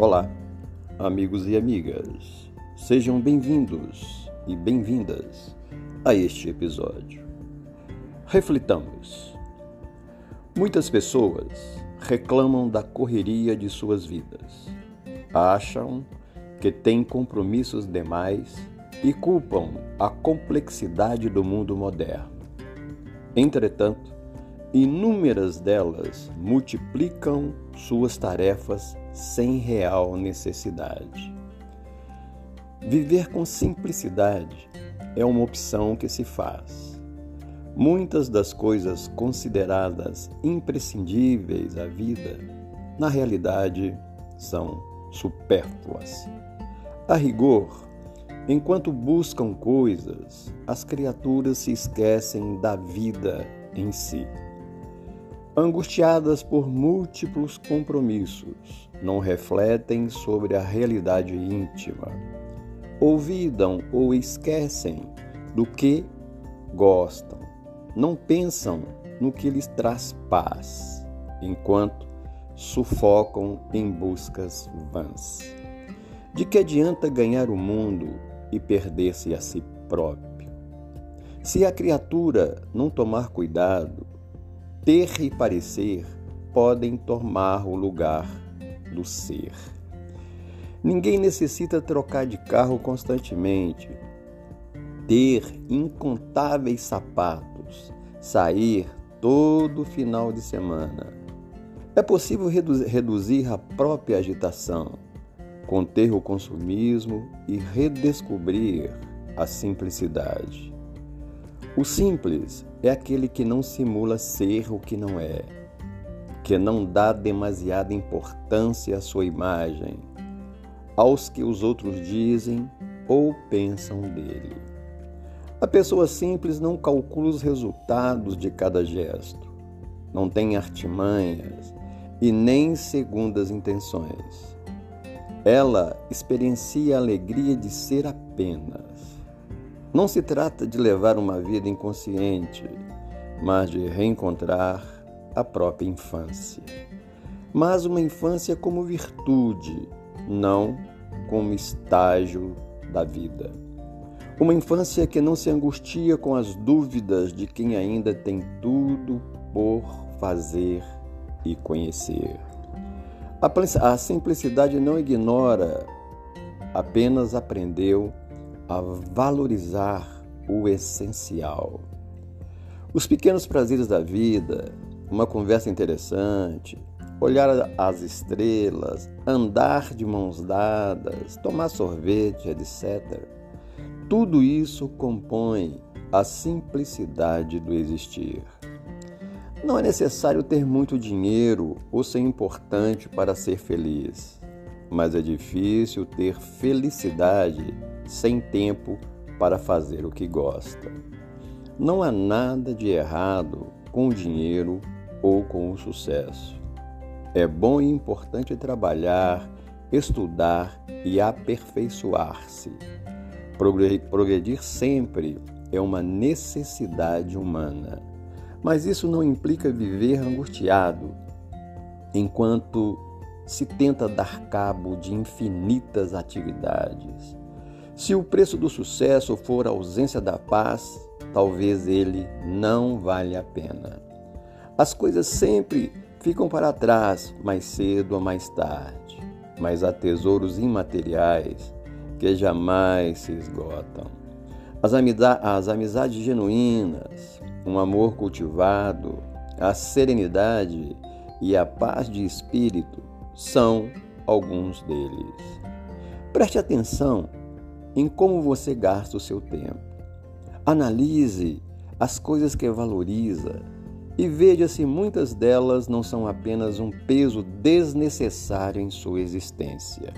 Olá, amigos e amigas. Sejam bem-vindos e bem-vindas a este episódio. Reflitamos. Muitas pessoas reclamam da correria de suas vidas. Acham que têm compromissos demais e culpam a complexidade do mundo moderno. Entretanto, inúmeras delas multiplicam suas tarefas sem real necessidade. Viver com simplicidade é uma opção que se faz. Muitas das coisas consideradas imprescindíveis à vida, na realidade, são supérfluas. A rigor, enquanto buscam coisas, as criaturas se esquecem da vida em si angustiadas por múltiplos compromissos, não refletem sobre a realidade íntima, olvidam ou esquecem do que gostam, não pensam no que lhes traz paz, enquanto sufocam em buscas vãs. De que adianta ganhar o mundo e perder-se a si próprio? Se a criatura não tomar cuidado, ter e parecer podem tomar o lugar do ser. Ninguém necessita trocar de carro constantemente, ter incontáveis sapatos, sair todo final de semana. É possível reduzir a própria agitação, conter o consumismo e redescobrir a simplicidade. O simples é aquele que não simula ser o que não é, que não dá demasiada importância à sua imagem, aos que os outros dizem ou pensam dele. A pessoa simples não calcula os resultados de cada gesto, não tem artimanhas e nem segundas intenções. Ela experiencia a alegria de ser apenas não se trata de levar uma vida inconsciente, mas de reencontrar a própria infância. Mas uma infância como virtude, não como estágio da vida. Uma infância que não se angustia com as dúvidas de quem ainda tem tudo por fazer e conhecer. A simplicidade não ignora, apenas aprendeu a valorizar o essencial. Os pequenos prazeres da vida, uma conversa interessante, olhar as estrelas, andar de mãos dadas, tomar sorvete, etc. Tudo isso compõe a simplicidade do existir. Não é necessário ter muito dinheiro ou ser importante para ser feliz, mas é difícil ter felicidade sem tempo para fazer o que gosta. Não há nada de errado com o dinheiro ou com o sucesso. É bom e importante trabalhar, estudar e aperfeiçoar-se. Progredir sempre é uma necessidade humana, mas isso não implica viver angustiado enquanto se tenta dar cabo de infinitas atividades. Se o preço do sucesso for a ausência da paz, talvez ele não valha a pena. As coisas sempre ficam para trás, mais cedo ou mais tarde, mas há tesouros imateriais que jamais se esgotam. As, as amizades genuínas, um amor cultivado, a serenidade e a paz de espírito são alguns deles. Preste atenção em como você gasta o seu tempo. Analise as coisas que valoriza e veja se muitas delas não são apenas um peso desnecessário em sua existência.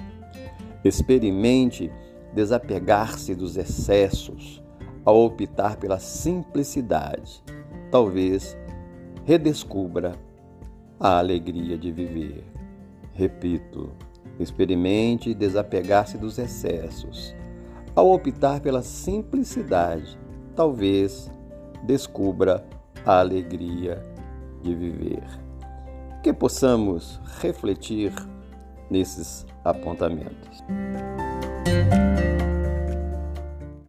Experimente desapegar-se dos excessos ao optar pela simplicidade. Talvez redescubra a alegria de viver. Repito, experimente desapegar-se dos excessos ao optar pela simplicidade, talvez descubra a alegria de viver. Que possamos refletir nesses apontamentos.